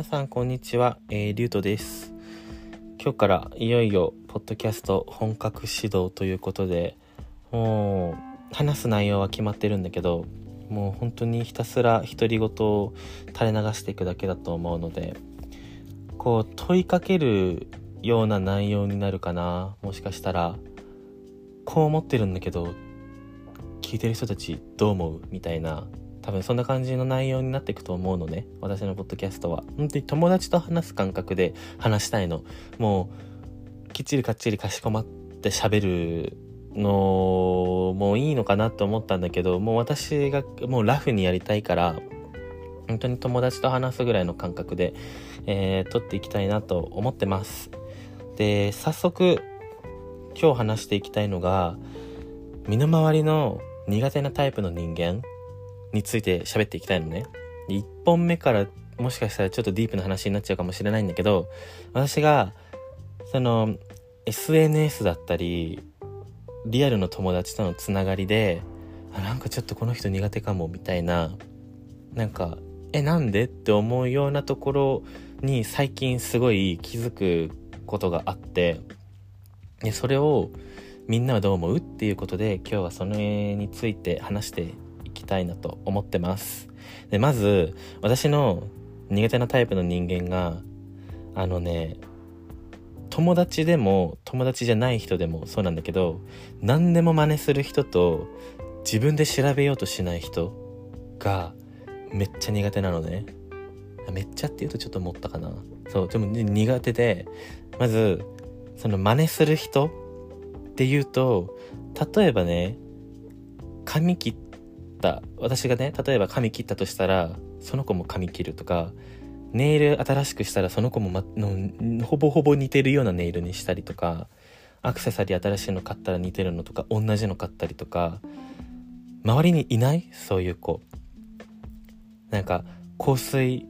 皆さんこんにちは、えー、リュウトです。今日からいよいよポッドキャスト本格始動ということでもう話す内容は決まってるんだけどもう本当にひたすら独り言を垂れ流していくだけだと思うのでこう問いかけるような内容になるかな。もしかしたらこう思ってるんだけど聞いてる人たちどう思う？みたいな多分そんな感じの内容になっていくと思うのね。私のポッドキャストは。本当に友達と話す感覚で話したいの。もうきっちりかっちりかしこまって喋るのもいいのかなと思ったんだけどもう私がもうラフにやりたいから本当に友達と話すぐらいの感覚で、えー、撮っていきたいなと思ってます。で早速今日話していきたいのが身の回りの苦手なタイプの人間。について喋っていきたいのね。1本目からもしかしたらちょっとディープな話になっちゃうかもしれないんだけど、私が、その、SNS だったり、リアルの友達とのつながりで、あ、なんかちょっとこの人苦手かも、みたいな、なんか、え、なんでって思うようなところに最近すごい気づくことがあって、で、それをみんなはどう思う？っていうことで今日はそれについて話してたいなと思ってます。で、まず、私の苦手なタイプの人間が、あのね、友達でも友達じゃない人でもそうなんだけど、何でも真似する人と自分で調べようとしない人がめっちゃ苦手なのね。めっちゃって言うとちょっと思ったかな。そう、でも苦手で、まず、その真似する人っていうと、例えばね、髪切っった。私がね例えば髪切ったとしたらその子も髪切るとかネイル新しくしたらその子も、ま、のほぼほぼ似てるようなネイルにしたりとかアクセサリー新しいの買ったら似てるのとか同じの買ったりとか周りにいない？そういう子。なんか香水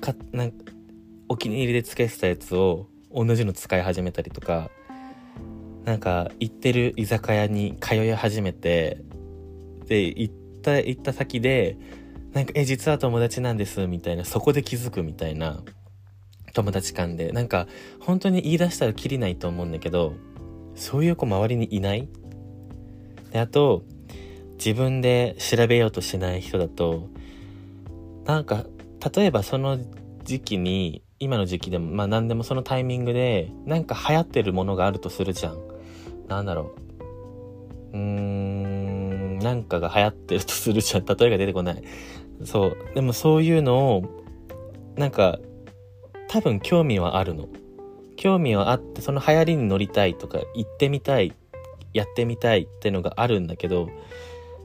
かなんかお気に入りでつけてたやつを同じの使い始めたりとかなんか行ってる居酒屋に通い始めてで行っった行った先でなんか「え実は友達なんです」みたいなそこで気づくみたいな友達間で。なんか本当に言い出したらきりないと思うんだけどそういう子周りにいない？であと自分で調べようとしない人だとなんか例えばその時期に今の時期でもまあ何でもそのタイミングでなんか流行ってるものがあるとするじゃん。なんだろう。うーん。なんかが流行ってるとするじゃん。例えが出てこない。そう。でもそういうのを、なんか、多分興味はあるの。興味はあって、その流行りに乗りたいとか、行ってみたい、やってみたいってのがあるんだけど、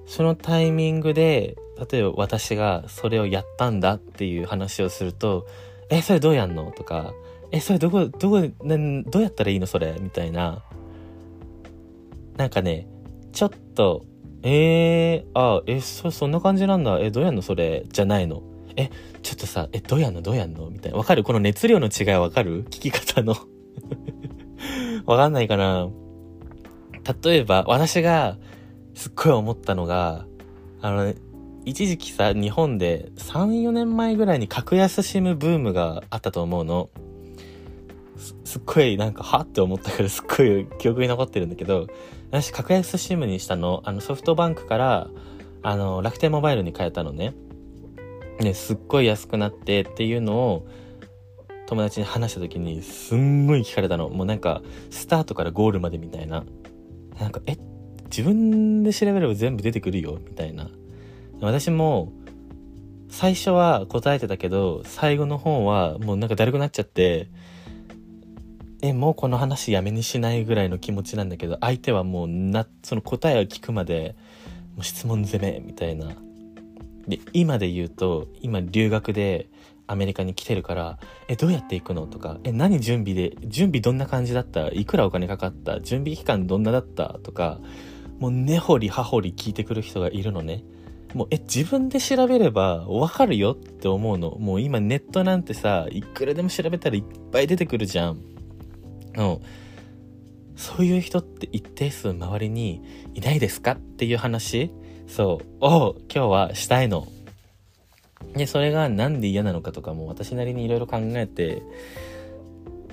そのタイミングで、例えば私がそれをやったんだっていう話をすると、え、それどうやんの？とか、え、それどこ、どこ、などうやったらいいのそれ？みたいな。なんかね、ちょっとえー、あ、え、そ、そんな感じなんだ。え、どうやんのそれ？じゃないの。え、ちょっとさ、え、どうやんの？どうやんの？みたいな。わかる？この熱量の違いわかる？聞き方の わかんないかな例えば、私がすっごい思ったのが、あの、一時期さ、日本で3、4年前ぐらいに格安シムブームがあったと思うの。すっごいなんか、はって思ったからすっごい記憶に残ってるんだけど、私、格安 SIM にしたの、あの、ソフトバンクから、あの、楽天モバイルに変えたのね。ね、すっごい安くなってっていうのを、友達に話した時に、すんごい聞かれたの。もうなんか、スタートからゴールまでみたいな。なんか、え、自分で調べれば全部出てくるよ？みたいな。私も、最初は答えてたけど、最後の方はもうなんかだるくなっちゃって、え、もうこの話やめにしないぐらいの気持ちなんだけど、相手はもうな、その答えを聞くまで、もう質問攻めみたいな。で、今で言うと、今留学でアメリカに来てるから、え、どうやって行くのとか、え、何準備で、準備どんな感じだった？いくらお金かかった？準備期間どんなだった？とか、もう根掘り葉掘り聞いてくる人がいるのね。もう、え、自分で調べればわかるよって思うの。もう今ネットなんてさ、いくらでも調べたらいっぱい出てくるじゃん。のそういう人って一定数周りにいないですか？っていう話そうを今日はしたいの。で、それがなんで嫌なのかとかも私なりにいろいろ考えて、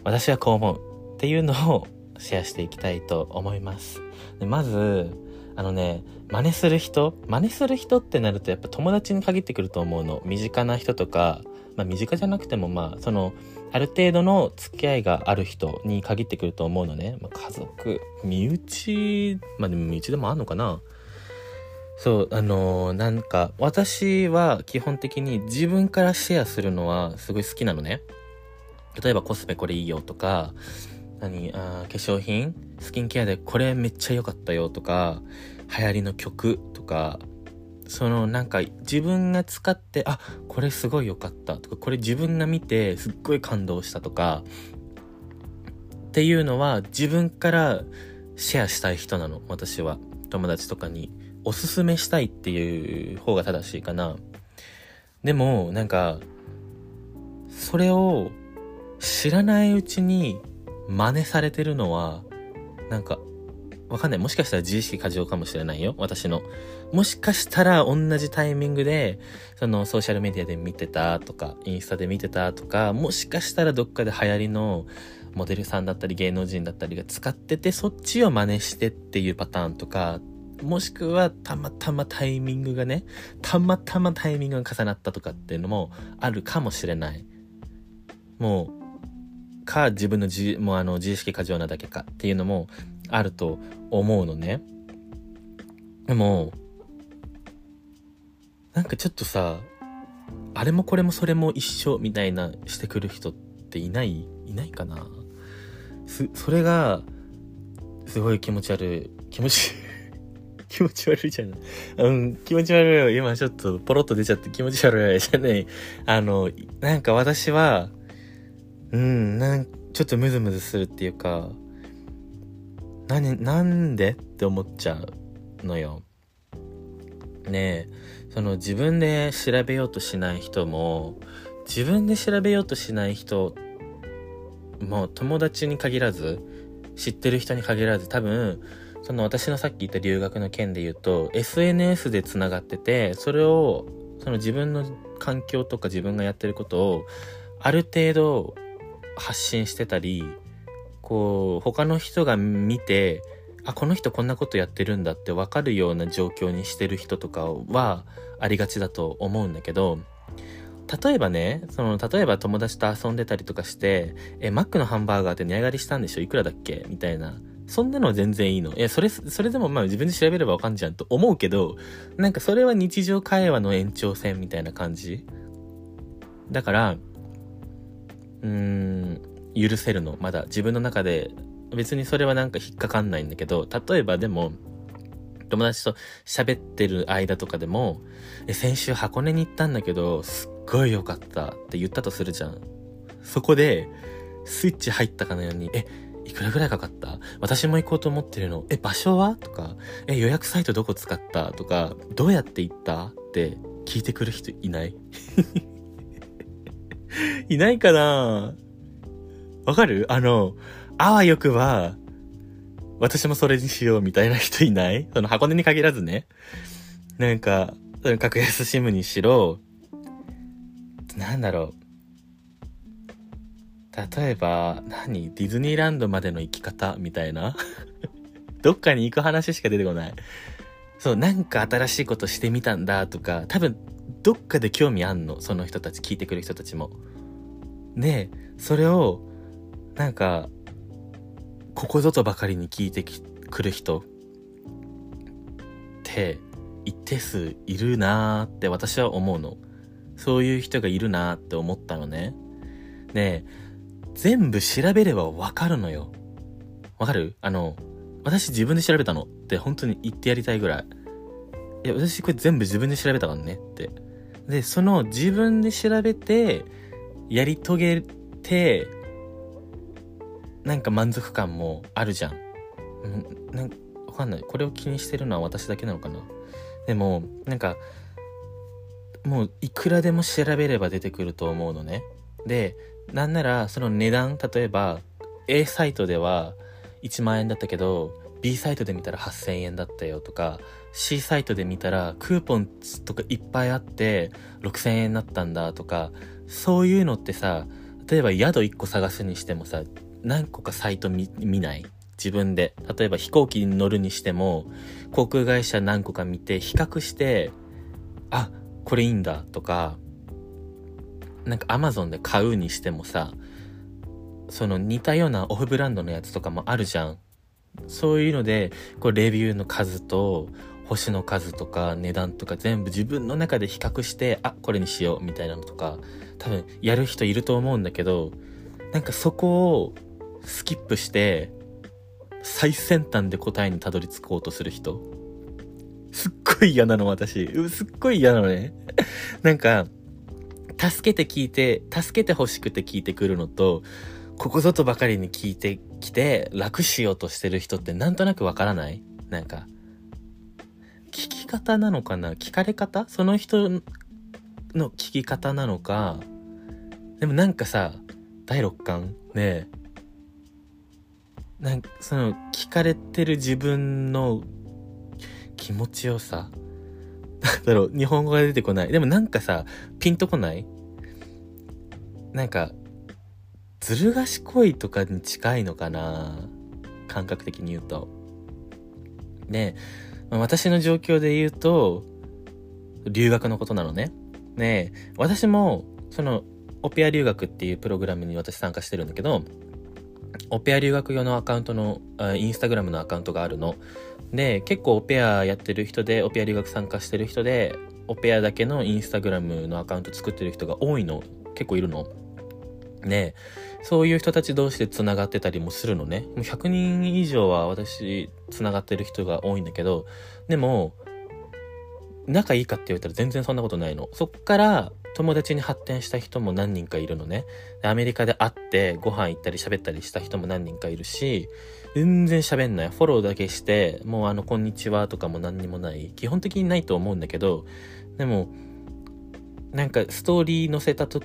私はこう思うっていうのをシェアしていきたいと思います。でまず、あのね、真似する人真似する人ってなるとやっぱ友達に限ってくると思うの。身近な人とか、まあ身近じゃなくてもまあ、その、ある程度の付き合いがある人に限ってくると思うのね。まあ、家族、身内、まあでも身内でもあんのかなそう、あのー、なんか、私は基本的に自分からシェアするのはすごい好きなのね。例えばコスメこれいいよとか、何あ化粧品スキンケアでこれめっちゃ良かったよとか、流行りの曲とか、そのなんか自分が使って、あ、これすごい良かったとか、これ自分が見てすっごい感動したとか、っていうのは自分からシェアしたい人なの、私は。友達とかに。おすすめしたいっていう方が正しいかな。でも、なんか、それを知らないうちに真似されてるのは、なんか、わかんない。もしかしたら自意識過剰かもしれないよ。私の。もしかしたら同じタイミングで、そのソーシャルメディアで見てたとか、インスタで見てたとか、もしかしたらどっかで流行りのモデルさんだったり芸能人だったりが使ってて、そっちを真似してっていうパターンとか、もしくはたまたまタイミングがね、たまたまタイミングが重なったとかっていうのもあるかもしれない。もう、か自分の自もうあの自意識過剰なだけかっていうのもあると思うのね。でも、なんかちょっとさ、あれもこれもそれも一緒みたいなしてくる人っていないいないかな、それが、すごい気持ち悪い。気持ち、気持ち悪いじゃない。うん、気持ち悪い。今ちょっとポロッと出ちゃって気持ち悪いじゃない。あの、なんか私は、うん、なんちょっとムズムズするっていうか、何、なんでって思っちゃうのよ。ねえ、その自分で調べようとしない人も、自分で調べようとしない人もう友達に限らず、知ってる人に限らず、多分、その私のさっき言った留学の件で言うと、SNS で繋がってて、それを、その自分の環境とか自分がやってることを、ある程度発信してたり、こう、他の人が見て、あ、この人こんなことやってるんだってわかるような状況にしてる人とかはありがちだと思うんだけど、例えばね、その、例えば友達と遊んでたりとかして、え、マックのハンバーガーって値上がりしたんでしょ？いくらだっけ？みたいな。そんなのは全然いいの。いや、それ、それでもまあ自分で調べればわかんじゃんと思うけど、なんかそれは日常会話の延長線みたいな感じ？だから、うーん、許せるの。まだ自分の中で、別にそれはなんか引っかかんないんだけど、例えばでも、友達と喋ってる間とかでも、え、先週箱根に行ったんだけど、すっごい良かったって言ったとするじゃん。そこで、スイッチ入ったかのように、え、いくらぐらいかかった？私も行こうと思ってるの。え、場所は？とか、え、予約サイトどこ使った？とか、どうやって行った？って聞いてくる人いない？いないかな？わかる？あの、あわよくは、私もそれにしようみたいな人いない？その箱根に限らずね。なんか、格安シムにしろ、なんだろう。例えば、何？ディズニーランドまでの行き方みたいな？どっかに行く話しか出てこない。そう、なんか新しいことしてみたんだとか、多分、どっかで興味あんの？その人たち、聞いてくる人たちも。で、それを、なんか、ここぞとばかりに聞いてくる人って、一定数いるなーって私は思うの。そういう人がいるなーって思ったのね。で、全部調べればわかるのよ。わかる？あの、私自分で調べたのって本当に言ってやりたいぐらい。いや、私これ全部自分で調べたからねって。で、その自分で調べて、やり遂げて、なんか満足感もあるじゃん。うん、なんかわかんない。これを気にしてるのは私だけなのかな。でも、なんか、もういくらでも調べれば出てくると思うのね。で、なんならその値段、例えば A サイトでは1万円だったけど、B サイトで見たら8000円だったよとか、C サイトで見たらクーポンとかいっぱいあって6000円になったんだとかそういうのってさ例えば宿1個探すにしてもさ何個かサイト見ない？自分で。例えば飛行機に乗るにしても航空会社何個か見て比較してあこれいいんだとかなんか Amazon で買うにしてもさその似たようなオフブランドのやつとかもあるじゃん。そういうのでこうレビューの数と星の数とか値段とか全部自分の中で比較してあこれにしようみたいなのとか多分やる人いると思うんだけどなんかそこをスキップして最先端で答えにたどり着こうとする人。すっごい嫌なの私。すっごい嫌なのね。なんか助けて聞いて助けて欲しくて聞いてくるのとここぞとばかりに聞いてきて楽しようとしてる人ってなんとなくわからない？なんか聞き方なのかな？聞かれ方？その人の聞き方なのか？でもなんかさ第六感？ねなんかその聞かれてる自分の気持ちよさなんだろう日本語が出てこないでもなんかさピンとこない？なんかずる賢いとかに近いのかな？感覚的に言うと。で、私の状況で言うと、留学のことなのね。ね私も、その、オペア留学っていうプログラムに私参加してるんだけど、オペア留学用のアカウントの、インスタグラムのアカウントがあるの。で、結構オペアやってる人で、オペア留学参加してる人で、オペアだけのインスタグラムのアカウント作ってる人が多いの。結構いるの。ねそういう人たち同士で繋がってたりもするのね。もう100人以上は私繋がってる人が多いんだけど、でも、仲いいかって言われたら全然そんなことないの。そっから友達に発展した人も何人かいるのね。アメリカで会ってご飯行ったり喋ったりした人も何人かいるし、全然喋んない。フォローだけして、もうあの、こんにちはとかも何にもない。基本的にないと思うんだけど、でも、なんかストーリー載せたと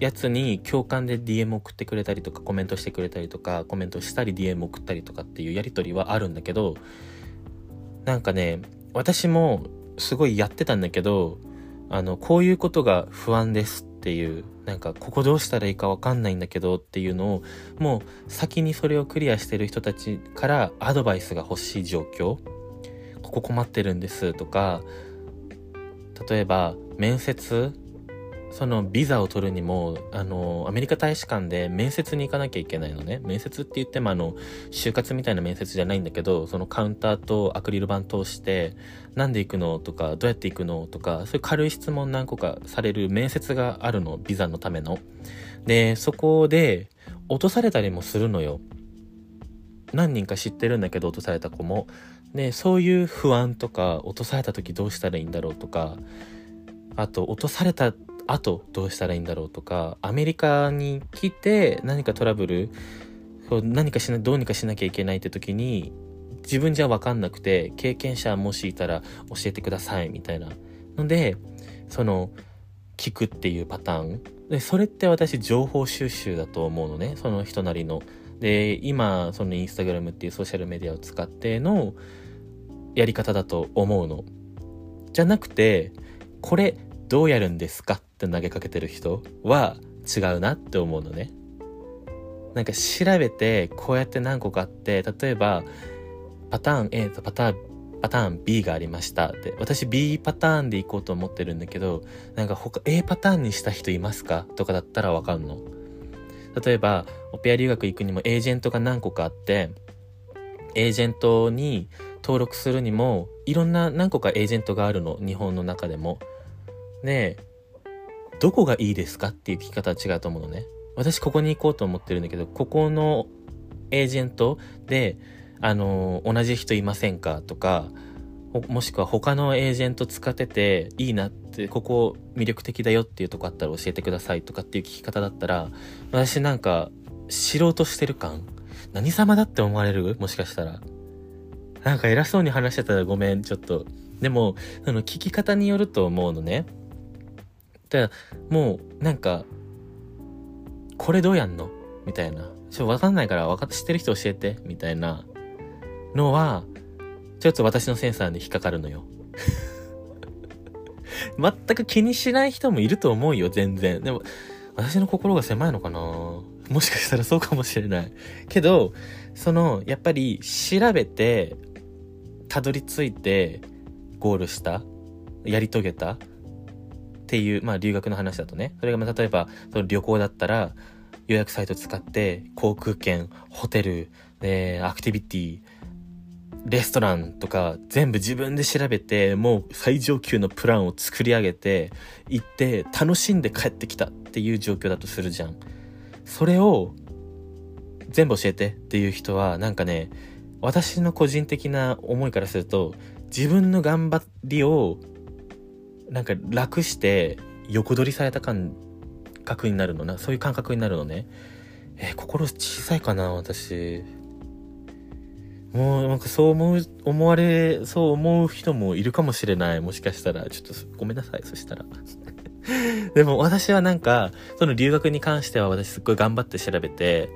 やつに共感で DM 送ってくれたりとかコメントしてくれたりとかコメントしたり DM 送ったりとかっていうやり取りはあるんだけどなんかね私もすごいやってたんだけどあのこういうことが不安ですっていうなんかここどうしたらいいかわかんないんだけどっていうのをもう先にそれをクリアしてる人たちからアドバイスが欲しい状況。ここ困ってるんですとか例えば面接そのビザを取るにも、あの、アメリカ大使館で面接に行かなきゃいけないのね。面接って言ってもあの、就活みたいな面接じゃないんだけど、そのカウンターとアクリル板通して、なんで行くのとか、どうやって行くのとか、そういう軽い質問何個かされる面接があるの、ビザのための。で、そこで、落とされたりもするのよ。何人か知ってるんだけど、落とされた子も。で、そういう不安とか、落とされた時どうしたらいいんだろうとか、あと、落とされたあとどうしたらいいんだろうとかアメリカに来て何かトラブル何かしなどうにかしなきゃいけないって時に自分じゃ分かんなくて経験者もしいたら教えてくださいみたいな。のでその聞くっていうパターン。でそれって私情報収集だと思うのね。その人なりの。で今そのインスタグラムっていうソーシャルメディアを使ってのやり方だと思うの。じゃなくてこれどうやるんですかって投げかけてる人は違うなって思うのね。なんか調べてこうやって何個かあって例えばパターン A とパターンパターン B がありました。って私 B パターンで行こうと思ってるんだけどなんか他 A パターンにした人いますか？とかだったらわかんの。例えばオペア留学行くにもエージェントが何個かあってエージェントに登録するにもいろんな何個かエージェントがあるの。日本の中でも。で、どこがいいですかっていう聞き方は違うと思うのね。私ここに行こうと思ってるんだけど、ここのエージェントで、あの、同じ人いませんかとか、もしくは他のエージェント使ってていいなって、ここ魅力的だよっていうとこあったら教えてくださいとかっていう聞き方だったら、私なんか知ろうとしてる感？何様だって思われる？もしかしたら。なんか偉そうに話してたらごめん、ちょっと。でも、その聞き方によると思うのね。だもう、なんか、これどうやんの？みたいな。ちょっと、わかんないから、わかっ知ってる人教えて、みたいなのは、ちょっと私のセンサーに引っかかるのよ。全く気にしない人もいると思うよ、全然。でも、私の心が狭いのかな？もしかしたらそうかもしれない。けど、その、やっぱり調べて、たどり着いて、ゴールした、やり遂げたっていう、まあ留学の話だとね。それがまあ例えば、その旅行だったら、予約サイト使って、航空券、ホテル、で、アクティビティ、レストランとか全部自分で調べて、もう最上級のプランを作り上げて、行って楽しんで帰ってきたっていう状況だとするじゃん。それを全部教えてっていう人はなんかね、私の個人的な思いからすると、自分の頑張りをなんか楽して横取りされた感覚になるのな。そういう感覚になるのね。えー、心小さいかな、私。もうなんかそう思う、思われ、そう思う人もいるかもしれない。もしかしたら。ちょっとごめんなさい、そしたら。でも私はなんか、その留学に関しては私すっごい頑張って調べて、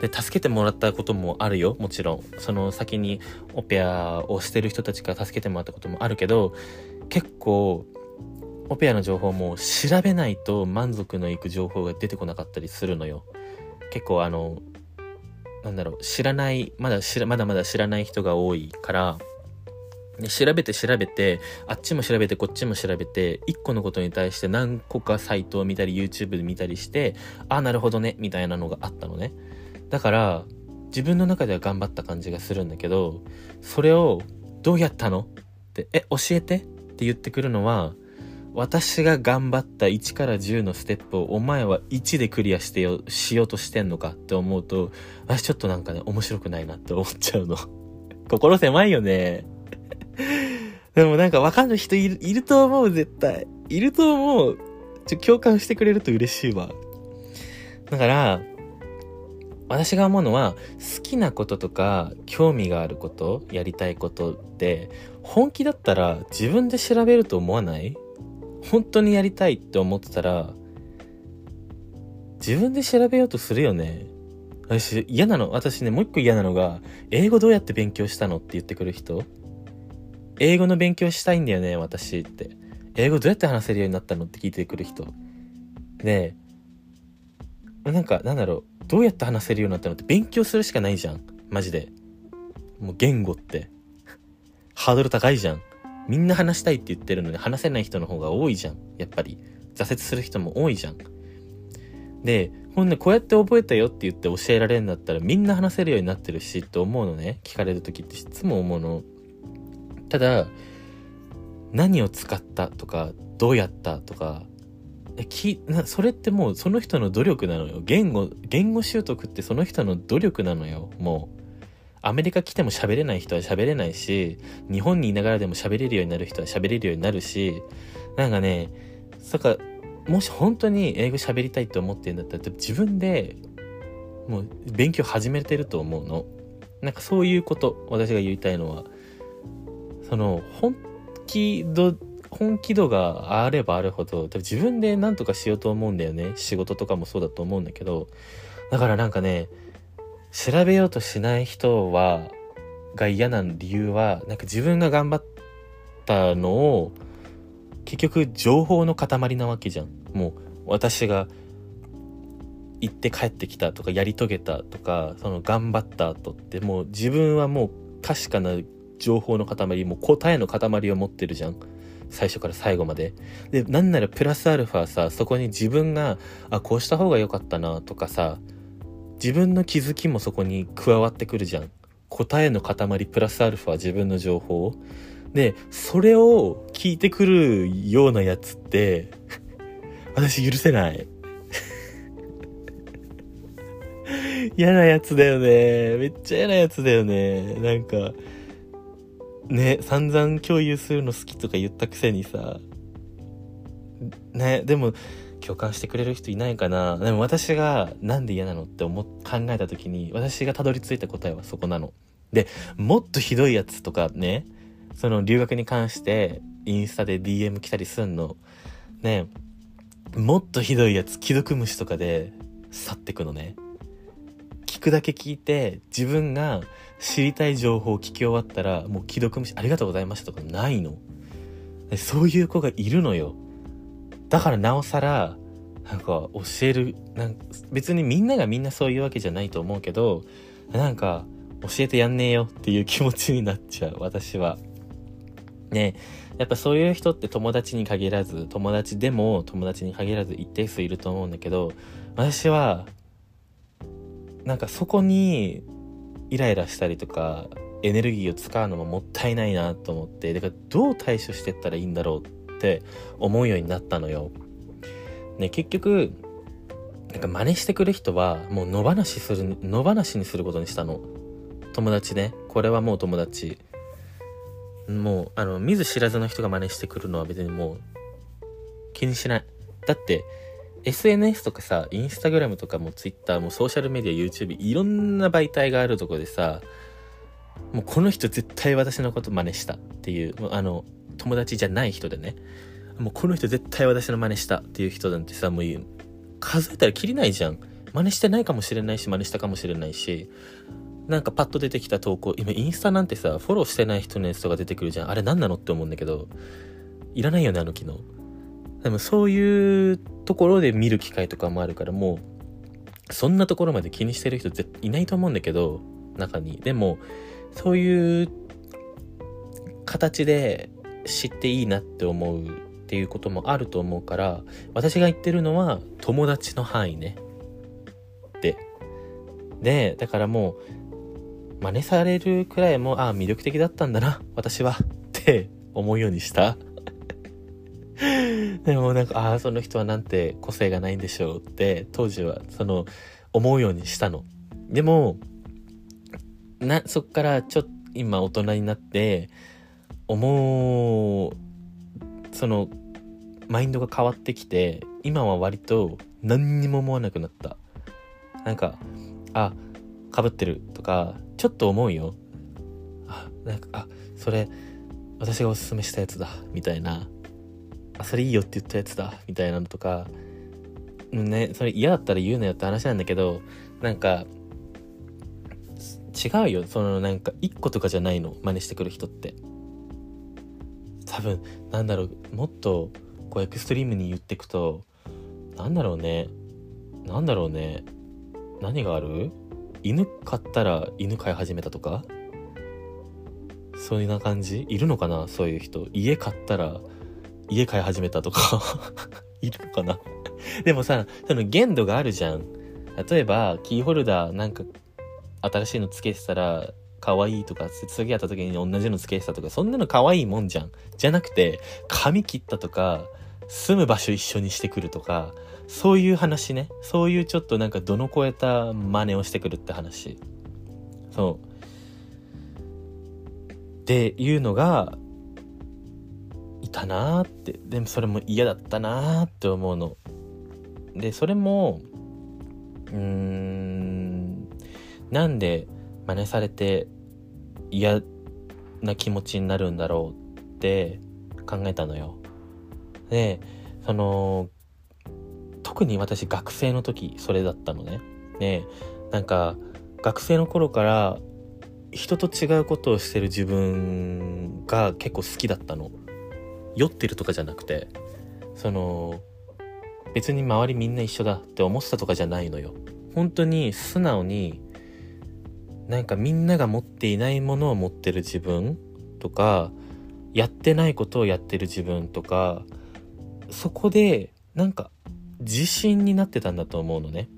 で、助けてもらったこともあるよ、もちろん。その先にオペアをしてる人たちから助けてもらったこともあるけど、結構、オペアの情報も調べないと満足のいく情報が出てこなかったりするのよ。結構あの、なんだろう、知らない、まだ知ら、まだまだ知らない人が多いから、調べて調べて、あっちも調べてこっちも調べて、一個のことに対して何個かサイトを見たり YouTube で見たりしてあ、あ、なるほどね、みたいなのがあったのね。だから、自分の中では頑張った感じがするんだけど、それをどうやったの？って、え、教えて？って言ってくるのは、私が頑張った1から10のステップをお前は1でクリアしてよ、しようとしてんのかって思うと、私ちょっとなんかね、面白くないなって思っちゃうの。心狭いよね。でもなんかわかんない人いる、いると思う、絶対。いると思う。ちょ、共感してくれると嬉しいわ。だから、私が思うのは、好きなこととか、興味があること、やりたいことって、本気だったら自分で調べると思わない？本当にやりたいって思ってたら、自分で調べようとするよね。私、嫌なの。私ね、もう一個嫌なのが、英語どうやって勉強したのって言ってくる人。英語の勉強したいんだよね、私って。英語どうやって話せるようになったのって聞いてくる人。で、なんか、なんだろう、どうやって話せるようになったのって勉強するしかないじゃん。マジで。もう言語って。ハードル高いじゃん。みんな話したいって言ってるのに話せない人の方が多いじゃん。やっぱり。挫折する人も多いじゃん。で、ほんで、こうやって覚えたよって言って教えられるんだったらみんな話せるようになってるしって思うのね。聞かれる時っていつも思うの。ただ、何を使ったとか、どうやったとか、きなそれってもうその人の努力なのよ。言語、言語習得ってその人の努力なのよ。もう。アメリカ来ても喋れない人は喋れないし、日本にいながらでも喋れるようになる人は喋れるようになるし、なんかね、そっか、もし本当に英語喋りたいと思ってるんだったら、自分でもう勉強始めてると思うの。なんかそういうこと、私が言いたいのは。その、本気度、本気度があればあるほど、多分自分で何とかしようと思うんだよね。仕事とかもそうだと思うんだけど。だからなんかね、調べようとしない人は、が嫌な理由は、なんか自分が頑張ったのを、結局情報の塊なわけじゃん。もう私が行って帰ってきたとかやり遂げたとか、その頑張った後ってもう自分はもう確かな情報の塊、もう答えの塊を持ってるじゃん。最初から最後まで。で、なんならプラスアルファさ、そこに自分が、あ、こうした方が良かったなとかさ、自分の気づきもそこに加わってくるじゃん。答えの塊プラスアルファ自分の情報。で、それを聞いてくるようなやつって、私許せない。嫌なやつだよね。めっちゃ嫌なやつだよね。なんか、ね、散々共有するの好きとか言ったくせにさ、ね、でも、共感してくれる人いないかなでも私がなんで嫌なのって思考えた時に私がたどり着いた答えはそこなの。で、もっとひどいやつとかね、その留学に関してインスタで DM 来たりすんの。ね、もっとひどいやつ、既読無視とかで去ってくのね。聞くだけ聞いて、自分が知りたい情報を聞き終わったら、もう既読無視、ありがとうございましたとかないの。そういう子がいるのよ。だからなおさら、なんか教える、なん別にみんながみんなそういうわけじゃないと思うけど、なんか教えてやんねえよっていう気持ちになっちゃう、私は。ねやっぱそういう人って友達に限らず、友達でも友達に限らず一定数いると思うんだけど、私は、なんかそこにイライラしたりとか、エネルギーを使うのももったいないなと思って、だからどう対処してったらいいんだろうってって思うようになったのよ。ね、結局、なんか真似してくる人はもう野放しする、野放しにすることにしたの。友達ね。これはもう友達。もう、あの、見ず知らずの人が真似してくるのは別にもう気にしない。だって、SNS とかさ、インスタグラムとかも Twitter もソーシャルメディア、YouTube、いろんな媒体があるとこでさ、もうこの人絶対私のこと真似したってい、うあの、友達じゃない人でね、もうこの人絶対私の真似したっていう人なんてさ、もう数えたらきりないじゃん。真似してないかもしれないし、真似したかもしれないし、なんかパッと出てきた投稿、今インスタなんてさ、フォローしてない人のやつとか出てくるじゃん。あれ何なのって思うんだけど、いらないよね、あの機能。でもそういうところで見る機会とかもあるから、もう、そんなところまで気にしてる人絶いないと思うんだけど、中に。でも、そういう形で知っていいなって思うっていうこともあると思うから、私が言ってるのは友達の範囲ね。で。で、だからもう、真似されるくらいも、ああ、魅力的だったんだな、私は。って思うようにした。でもなんか、ああ、その人はなんて個性がないんでしょうって、当時はその、思うようにしたの。でも、な、そっからちょっと今大人になって、思う、その、マインドが変わってきて、今は割と何にも思わなくなった。なんか、あ、かぶってるとか、ちょっと思うよ。あ、なんか、あ、それ、私がおすすめしたやつだ、みたいな。あ、それいいよって言ったやつだ、みたいなのとか、ね、それ嫌だったら言うなよって話なんだけど、なんか、違うよ。そのなんか、一個とかじゃないの。真似してくる人って。多分、なんだろう、もっと、こう、エクストリームに言ってくと、なんだろうね。なんだろうね。何がある？犬飼ったら犬飼い始めたとか？そういうな感じ？いるのかな？そういう人。家買ったら家買い始めたとか？いるのかな？でもさ、その限度があるじゃん。例えば、キーホルダーなんか新しいのつけてたら可愛いとか、次会った時に同じのつけてたとか、そんなの可愛いもんじゃん。じゃなくて、髪切ったとか、住む場所一緒にしてくるとか、そういう話ね。そういうちょっとなんかどの超えた真似をしてくるって話。そう。っていうのが、いたなーって。でもそれも嫌だったなーって思うの。で、それも、うーん、なんで真似されて嫌な気持ちになるんだろうって考えたのよ。で、その、特に私学生の時それだったのね。で、なんか学生の頃から人と違うことをしてる自分が結構好きだったの。酔ってるとかじゃなくて、その、別に周りみんな一緒だって思ってたとかじゃないのよ。本当に素直になんかみんなが持っていないものを持ってる自分とか、やってないことをやってる自分とか、そこでなんか自信になってたんだと思うのね。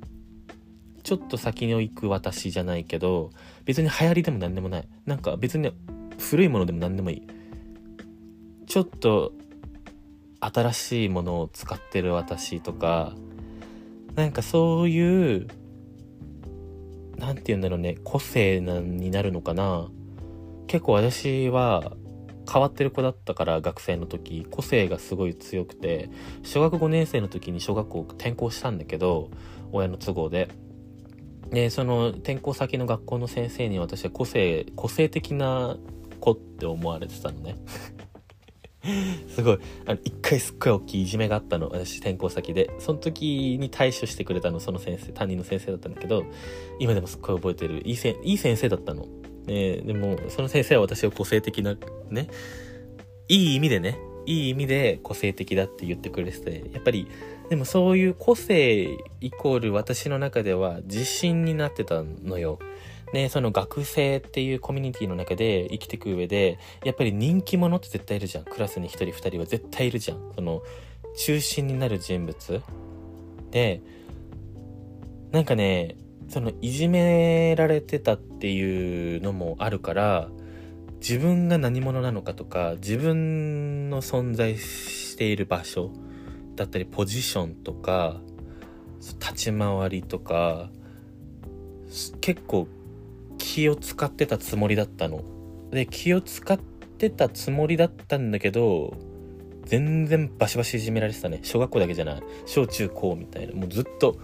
ちょっと先に行く私じゃないけど、別に流行りでも何でもない。なんか別に古いものでも何でもいい。ちょっと新しいものを使ってる私とか、なんかそういう何て言うんだろうね、個性なになるのかな。結構私は変わってる子だったから学生の時、個性がすごい強くて、小学5年生の時に小学校転校したんだけど、親の都合で。で、その転校先の学校の先生に私は個性、個性的な子って思われてたのね。すごい。あの一回すっごい大きいいじめがあったの。私転校先で。その時に対処してくれたのその先生担任の先生だったんだけど今でもすっごい覚えてる。いいせいい先生だったの、えー、でもその先生は私を個性的なねいい意味でねいい意味で個性的だって言ってくれててやっぱりでもそういう個性イコール私の中では自信になってたのよ。ね、その学生っていうコミュニティの中で生きていく上で、やっぱり人気者って絶対いるじゃん。クラスに1人2人は絶対いるじゃん。その、中心になる人物。で、なんかね、そのいじめられてたっていうのもあるから、自分が何者なのかとか、自分の存在している場所だったり、ポジションとか、立ち回りとか、結構気を使ってたつもりだったの。で、気を使ってたつもりだったんだけど、全然バシバシいじめられてたね。小学校だけじゃない。小中高みたいな。もうずっと、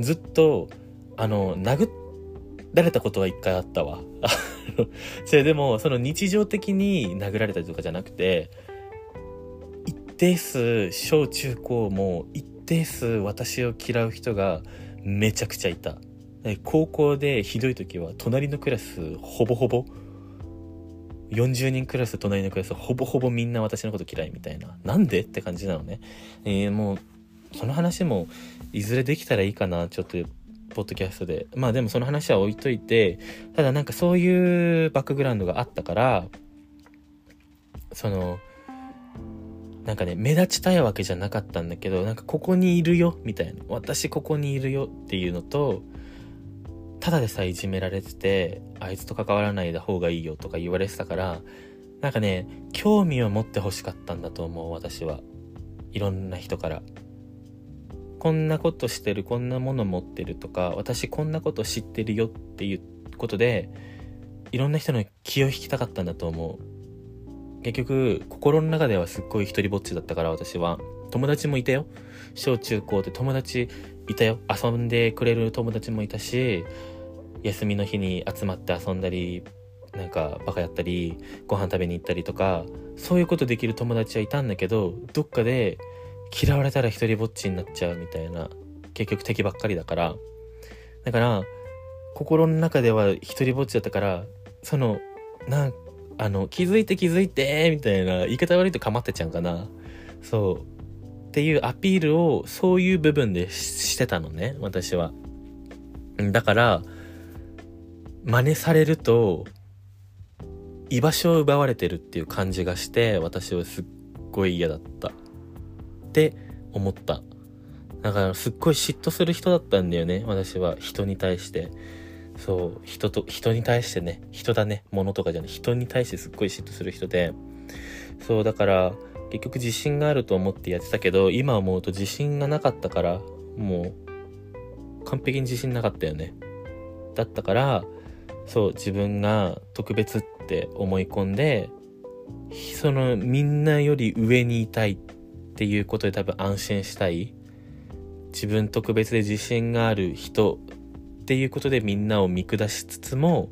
ずっと、あの、殴られたことは一回あったわ。それでも、その日常的に殴られたりとかじゃなくて、一定数、小中高も一定数私を嫌う人がめちゃくちゃいた。高校でひどい時は隣のクラスほぼほぼ。40人クラス隣のクラスほぼほぼみんな私のこと嫌いみたいな。なんで？って感じなのね、えー、もうその話もいずれできたらいいかなちょっとポッドキャストで。まあでもその話は置いといてただなんかそういうバックグラウンドがあったからそのなんかね目立ちたいわけじゃなかったんだけどなんかここにいるよみたいな。私ここにいるよっていうのとただでさえいじめられてて、あいつと関わらない方がいいよとか言われてたから、なんかね、興味を持って欲しかったんだと思う、私は。いろんな人から。こんなことしてる、こんなもの持ってるとか、私こんなこと知ってるよっていうことで、いろんな人の気を引きたかったんだと思う。結局、心の中ではすっごい一人ぼっちだったから、私は。友達もいたよ。小中高って友達いたよ。遊んでくれる友達もいたし、休みの日に集まって遊んだり、なんかバカやったり、ご飯食べに行ったりとか、そういうことできる友達はいたんだけど、どっかで嫌われたら一人ぼっちになっちゃうみたいな、結局敵ばっかりだから。だから、心の中では一人ぼっちだったから、その、なん、あの、気づいて気づいてみたいな、言い方悪いと構ってちゃうかな。そう。っていうアピールをそういう部分でしてたのね、私は。だから、真似されると、居場所を奪われてるっていう感じがして、私はすっごい嫌だった。って思った。だからすっごい嫉妬する人だったんだよね、私は。人に対して。そう、人と、人に対してね、人だね、物とかじゃない、人に対してすっごい嫉妬する人で。そう、だから、結局自信があると思ってやってたけど、今思うと自信がなかったから、もう、完璧に自信なかったよね。だったから、そう、自分が特別って思い込んで、そのみんなより上にいたいっていうことで多分安心したい。自分特別で自信がある人っていうことでみんなを見下しつつも、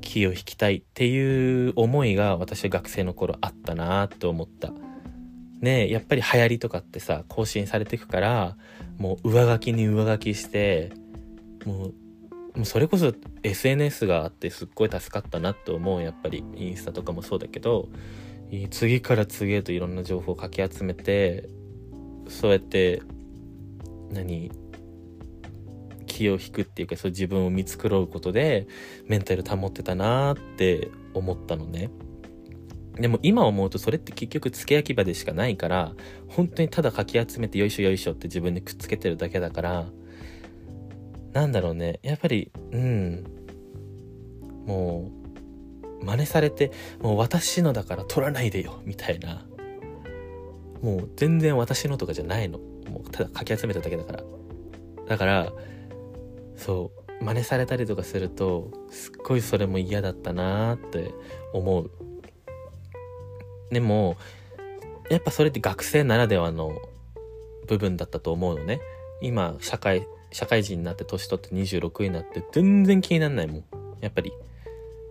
気を引きたいっていう思いが私は学生の頃あったなと思った。ねやっぱり流行りとかってさ、更新されてくから、もう上書きに上書きして、もうそれこそ SNS があってすっごい助かったなって思う、やっぱり。インスタとかもそうだけど、次から次へといろんな情報をかき集めて、そうやって、何気を引くっていうか、そう自分を見繕うことで、メンタル保ってたなって思ったのね。でも今思うとそれって結局付け焼き場でしかないから、本当にただかき集めてよいしょよいしょって自分でくっつけてるだけだから、なんだろうね。やっぱり、うん。もう、真似されて、もう私のだから取らないでよ、みたいな。もう全然私のとかじゃないの。もうただかき集めただけだから。だから、そう、真似されたりとかすると、すっごいそれも嫌だったなーって思う。でも、やっぱそれって学生ならではの部分だったと思うのね。今、社会、社会人になって年取って26になって全然気になんないもん。やっぱり。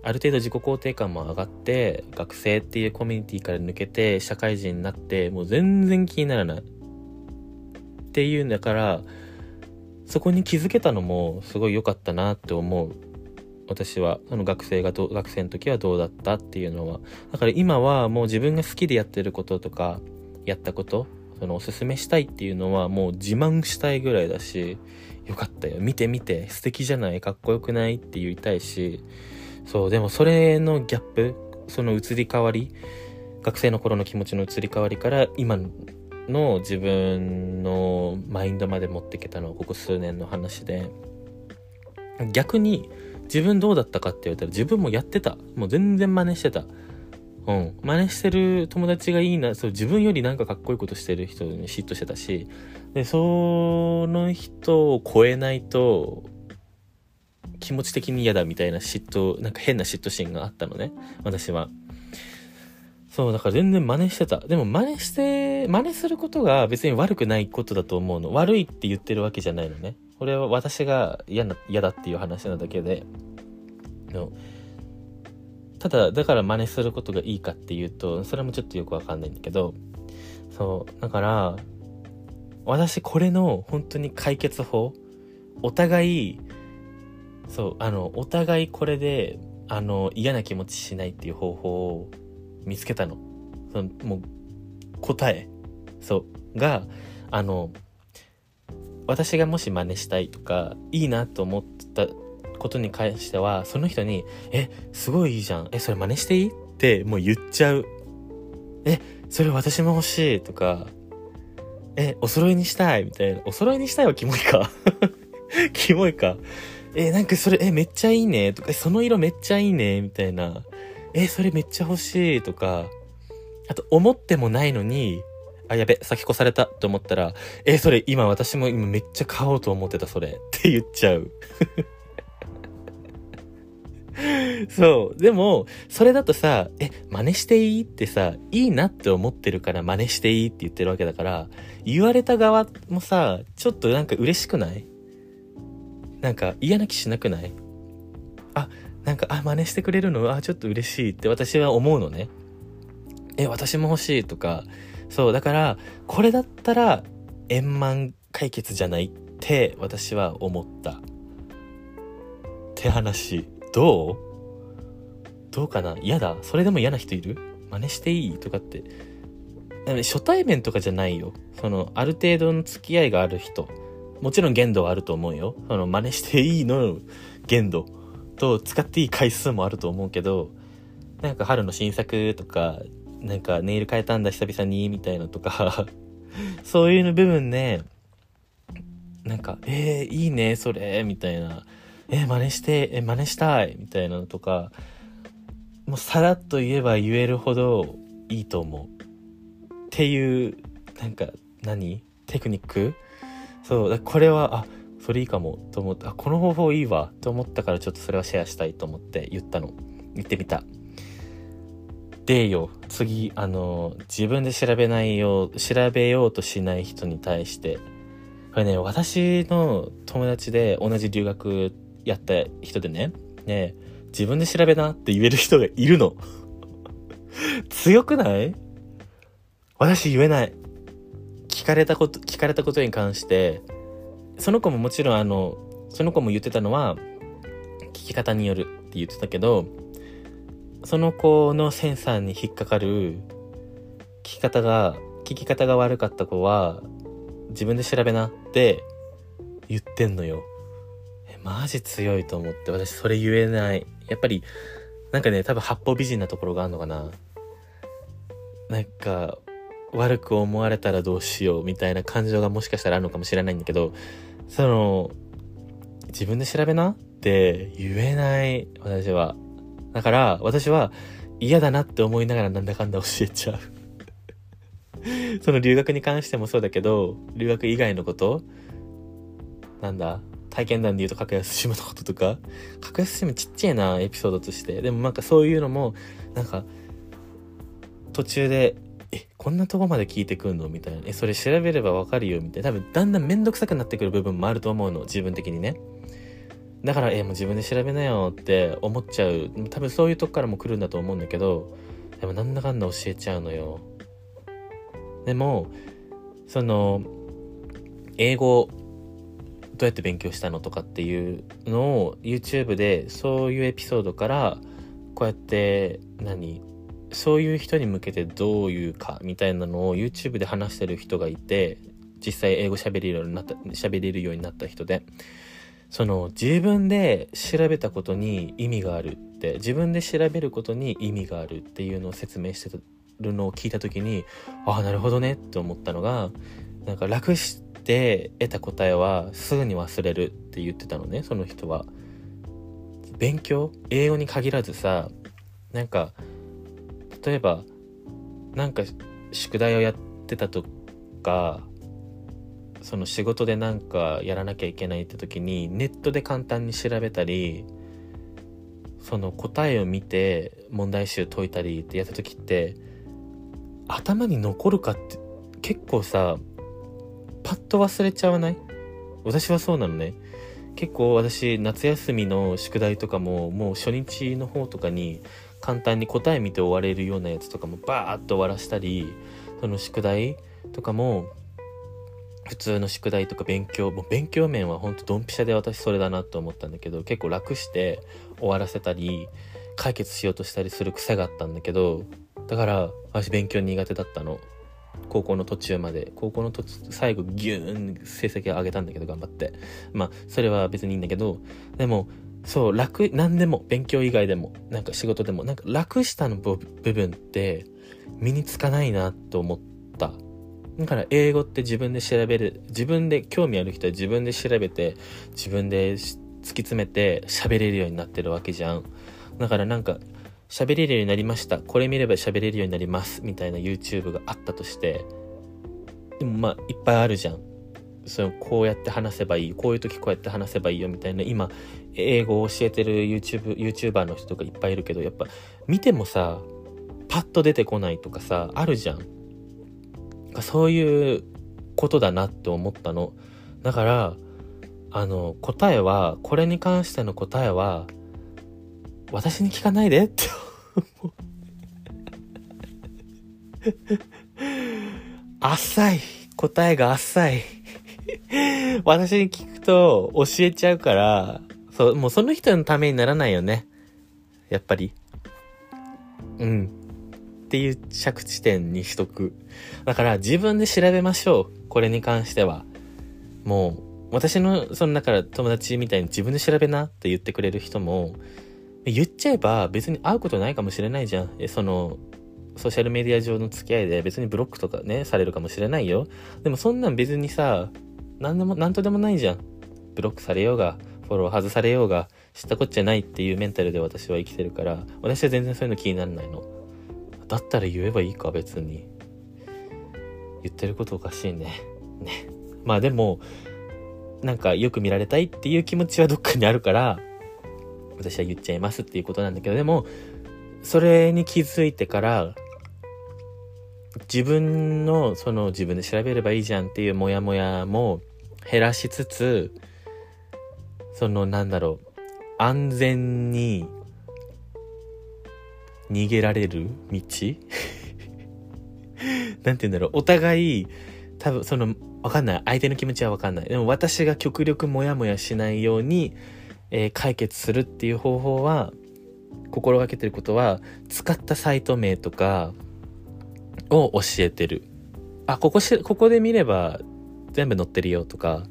ある程度自己肯定感も上がって学生っていうコミュニティから抜けて社会人になってもう全然気にならないっていうんだからそこに気づけたのもすごい良かったなって思う私はあの学生がど学生の時はどうだった？っていうのはだから今はもう自分が好きでやってることとかやったことそのおすすめしたいっていうのはもう自慢したいぐらいだしよかったよ。見て見て。素敵じゃない？かっこよくない？って言いたいし。そう、でもそれのギャップ、その移り変わり、学生の頃の気持ちの移り変わりから今の自分のマインドまで持ってきたのはここ数年の話で、逆に自分どうだったかって言われたら自分もやってた。もう全然真似してた。うん。真似してる友達がいいな、そう、自分よりなんかかっこいいことしてる人に嫉妬してたし、で、その人を超えないと、気持ち的に嫌だみたいな嫉妬、なんか変な嫉妬心があったのね、私は。そう、だから全然真似してた。でも真似して、真似することが別に悪くないことだと思うの。悪いって言ってるわけじゃないのね。これは私が嫌な、嫌だっていう話なだけで。のただ、だから真似することがいいかっていうと、それもちょっとよくわかんないんだけど、そう、だから、私これの本当に解決法、お互いそうあのお互いこれであの嫌な気持ちしないっていう方法を見つけたの。そのもう答え。そう。があの私がもし真似したいとかいいなと思ったことに関してはその人に「えすごいいいじゃん。えそれ真似していい?」ってもう言っちゃう「えそれ私も欲しい」とか「えお揃いにしたい」みたいなお揃いにしたいはキモいか キモいかえなんかそれ、え、めっちゃいいねとか、その色めっちゃいいねみたいな。え、それめっちゃ欲しいとか、あと、思ってもないのに、あ、やべ、先越されたと思ったら、え、それ今私も今めっちゃ買おうと思ってた、それ。って言っちゃう。そう。でも、それだとさ、え、真似していいってさ、いいなって思ってるから真似していいって言ってるわけだから、言われた側もさ、ちょっとなんか嬉しくない？なんか嫌な気しなくない？あ、なんか、あ、真似してくれるの？あ、ちょっと嬉しいって私は思うのね。え、私も欲しいとか、そう、だから、これだったら円満解決じゃないって私は思った。って話。どう？どうかな？嫌だそれでも嫌な人いる？真似していい？とかって。初対面とかじゃないよ。その、ある程度の付き合いがある人。もちろん限度はあると思うよ。その真似していいの？限度と使っていい回数もあると思うけど、なんか春の新作とか、なんかネイル変えたんだ久々にみたいなとか そういうの部分ね、なんか、えー、いいね、それ、みたいな。え、真似して、え、真似したい、みたいなのとか、もうさらっと言えば言えるほどいいと思う。っていう、なんか何、テクニック？そう、これは、あ、それいいかもと思って、あ、この方法いいわと思ったからちょっとそれはシェアしたいと思って言ったの。言ってみた。でよ、次、あの、自分で調べないよう、調べようとしない人に対して、これね、私の友達で同じ留学やった人でね、ね、自分で調べなって言える人がいるの。強くない？私言えない。聞かれたこと、聞かれたことに関して、その子ももちろんあの、その子も言ってたのは、聞き方によるって言ってたけど、その子のセンサーに引っかかる聞き方が、聞き方が悪かった子は、自分で調べなって言ってんのよ。マジ強いと思って、私それ言えない。やっぱり、なんかね、多分八方美人なところがあるのかな。なんか、悪く思われたらどうしようみたいな感情がもしかしたらあるのかもしれないんだけど、その、自分で調べなって言えない、私は。だから、私は嫌だなって思いながらなんだかんだ教えちゃうその留学に関してもそうだけど、留学以外のことなんだ体験談で言うと格安シムのこととか格安シムちっちゃいな、エピソードとして。でもなんかそういうのも、なんか、途中でえ、こんなとこまで聞いてくんのみたいな。え、それ調べればわかるよみたいな。多分、だんだんめんどくさくなってくる部分もあると思うの。自分的にね。だからえ、もう自分で調べなよって思っちゃう多分そういうとこからも来るんだと思うんだけどでもなんだかんだ教えちゃうのよでもその英語どうやって勉強したのとかっていうのを YouTube でそういうエピソードからこうやって何そういう人に向けてどういうかみたいなのを YouTube で話してる人がいて実際英語喋れるようになった喋れるようになった人で。その自分で調べたことに意味があるって自分で調べることに意味があるっていうのを説明してるのを聞いた時にああなるほどねって思ったのがなんか楽して得た答えはすぐに忘れるって言ってたのねその人は。勉強？英語に限らずさなんか例えばなんか宿題をやってたとかその仕事でなんかやらなきゃいけないって時にネットで簡単に調べたりその答えを見て問題集解いたりってやった時って頭に残るかって結構さパッと忘れちゃわない？私はそうなのね。結構私夏休みの宿題とかももう初日の方とかに簡単に答え見て終われるようなやつとかもバーッと終わらしたりその宿題とかも普通の宿題とか勉強もう勉強面はほんとドンピシャで私それだなと思ったんだけど結構楽して終わらせたり解決しようとしたりする癖があったんだけどだから私勉強苦手だったの。高校の途中まで高校の途中最後ギューン成績を上げたんだけど頑張って。まあそれは別にいいんだけどでもそう楽何でも勉強以外でもなんか仕事でもなんか楽したの部分って身につかないなと思った。だから英語って自分で調べる自分で興味ある人は自分で調べて自分で突き詰めて喋れるようになってるわけじゃん。だからなんか喋れるようになりました。これ見れば喋れるようになります。みたいな YouTube があったとして。でもまあいっぱいあるじゃん。そのこうやって話せばいい。こういう時こうやって話せばいいよ。みたいな。今英語を教えてる YouTube YouTuber の人とかいっぱいいるけどやっぱ見てもさパッと出てこないとかさあるじゃん。そういうことだなって思ったの。だからあの答えはこれに関しての答えは私に聞かないでって浅い答えが浅い私に聞くと教えちゃうからそう、もうその人のためにならないよね。やっぱり。うん。っていう着地点にしとく。だから自分で調べましょう。これに関しては。もう、私の、その、だから友達みたいに自分で調べなって言ってくれる人も、言っちゃえば別に会うことないかもしれないじゃん。その、ソーシャルメディア上の付き合いで別にブロックとかね、されるかもしれないよ。でもそんなん別にさ、なんでも、なんとでもないじゃん。ブロックされようが、フォロー外されようが知ったこっちゃないっていうメンタルで私は生きてるから私は全然そういうの気にならないのだったら言えばいいか別に言ってることおかしいねねまあでもなんかよく見られたいっていう気持ちはどっかにあるから私は言っちゃいますっていうことなんだけどでもそれに気づいてから自分のその自分で調べればいいじゃんっていうモヤモヤも減らしつつそのなんだろう安全に逃げられる道？なんて言うんだろうお互い多分そのわかんない。相手の気持ちはわかんない。でも私が極力モヤモヤしないように、えー、解決するっていう方法は心がけてることは使ったサイト名とかを教えてるあここしここで見れば全部載ってるよとか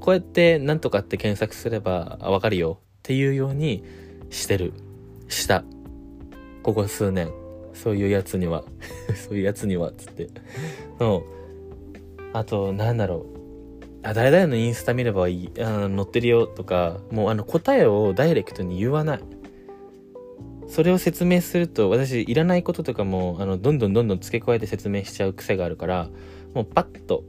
こうやってなんとかって検索すればわかるよっていうようにしてる。した。ここ数年。そういうやつには。そういうやつには、つって。そう。あと、なんだろう。あ、誰々のインスタ見ればいい、あ載ってるよとか、もうあの答えをダイレクトに言わない。それを説明すると、私、いらないこととかも、あの、どんどんどんどん付け加えて説明しちゃう癖があるから、もうパッと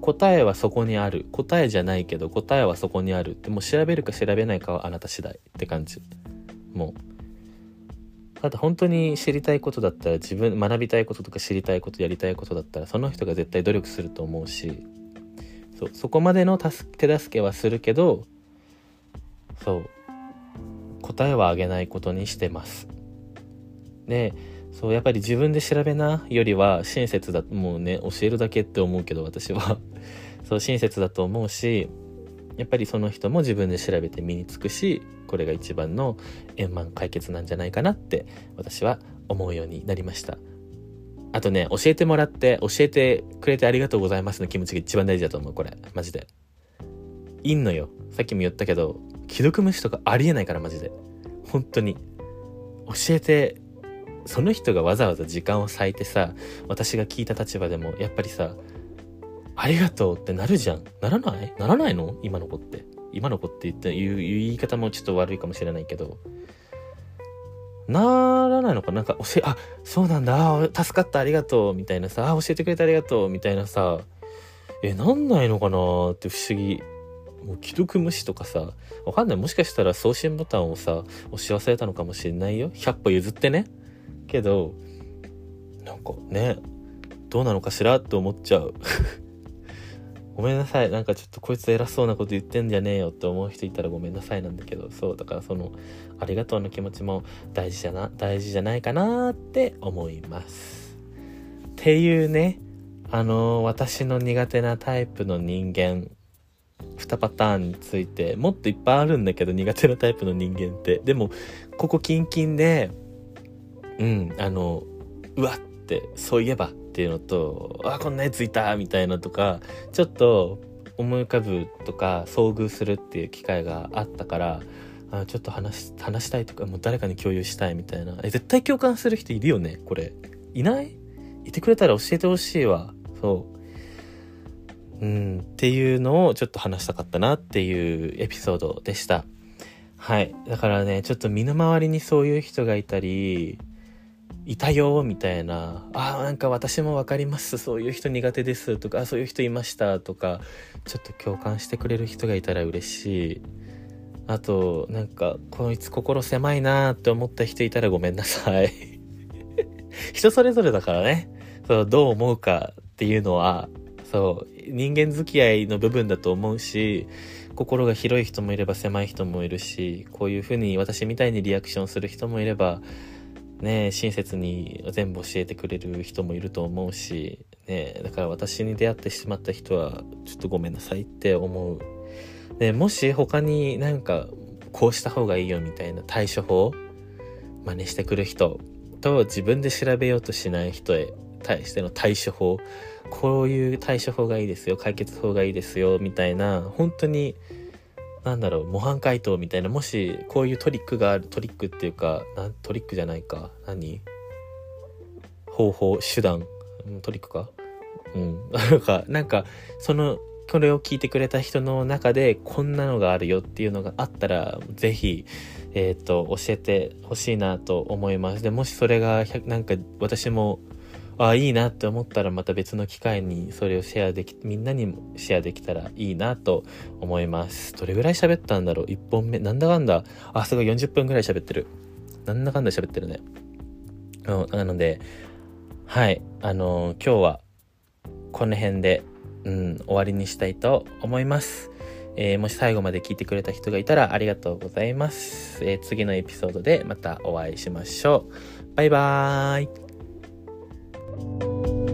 答えはそこにある。答えじゃないけど答えはそこにあるってもう調べるか調べないかはあなた次第って感じ。もう。ただ本当に知りたいことだったら自分学びたいこととか知りたいことやりたいことだったらその人が絶対努力すると思うしそうそこまでの手助けはするけどそう答えはあげないことにしてます。でそうやっぱり自分で調べなよりは親切だもうね教えるだけって思うけど私は。そう親切だと思うしやっぱりその人も自分で調べて身につくしこれが一番の円満解決なんじゃないかなって私は思うようになりました。あとね教えてもらって教えてくれてありがとうございますの気持ちが一番大事だと思うこれ。マジで。いんのよ。さっきも言ったけど既読無視とかありえないからマジで。本当に。教えてその人がわざわざ時間を割いてさ私が聞いた立場でもやっぱりさありがとうってなるじゃん。ならない？ならないの？今の子って。今の子って言った言う言い方もちょっと悪いかもしれないけど。ならないのかな？んか教え、あ、そうなんだ。助かった。ありがとう。みたいなさ、あ、教えてくれてありがとう。みたいなさ、え、なんないのかな？って不思議。もう既読無視とかさ、わかんない。もしかしたら送信ボタンをさ、押し忘れたのかもしれないよ。100歩譲ってね。けど、なんかね、どうなのかしら？って思っちゃう。ごめんなさい。なんかちょっとこいつ偉そうなこと言ってんじゃねえよって思う人いたらごめんなさいなんだけど、そう、だからその、ありがとうの気持ちも大事じゃな、大事じゃないかなって思います。っていうね、あのー、私の苦手なタイプの人間、2パターンについて、もっといっぱいあるんだけど、苦手なタイプの人間って。でも、ここキンキンで、うん、あの、うわって、そういえばっていうのと、あ、こんなやついたみたいなとか、ちょっと思い浮かぶとか遭遇するっていう機会があったから、あちょっと話話したいとか、もう誰かに共有したいみたいな。え、絶対共感する人いるよねこれ。いない？いてくれたら教えてほしいわ。そう。うん、っていうのをちょっと話したかったなっていうエピソードでした。はい。だからね、ちょっと身の回りにそういう人がいたり、いたよみたいな。あなんか私も分かります。そういう人苦手です。とかそういう人いました。とかちょっと共感してくれる人がいたら嬉しい。あとなんかこいつ心狭いなって思った人いたらごめんなさい。人それぞれだからね。そうどう思うかっていうのはそう人間付き合いの部分だと思うし心が広い人もいれば狭い人もいるしこういうふうに私みたいにリアクションする人もいればね、親切に全部教えてくれる人もいると思うし、ね、だから私に出会ってしまった人は、ちょっとごめんなさいって思う。で、もし他になんか、こうした方がいいよみたいな対処法、真似してくる人と自分で調べようとしない人へ対しての対処法、こういう対処法がいいですよ、解決法がいいですよ、みたいな、本当になんだろう、模範解答みたいな、もしこういうトリックがある、トリックっていうか、なトリックじゃないか。何？方法、手段、トリックか？うん。なんか、なんか、その、これを聞いてくれた人の中で、こんなのがあるよっていうのがあったら、ぜひ、えっ、ー、と、教えてほしいなと思います。で、もしそれが、なんか、私も、ああ、いいなって思ったらまた別の機会にそれをシェアでき、みんなにもシェアできたらいいなと思います。どれぐらい喋ったんだろう ?1 本目。なんだかんだ？あ、すごい40分ぐらい喋ってる。なんだかんだ喋ってるね。なので、はい。あのー、今日はこの辺で、うん、終わりにしたいと思います。えー、もし最後まで聞いてくれた人がいたらありがとうございます。えー、次のエピソードでまたお会いしましょう。バイバーイ。thank you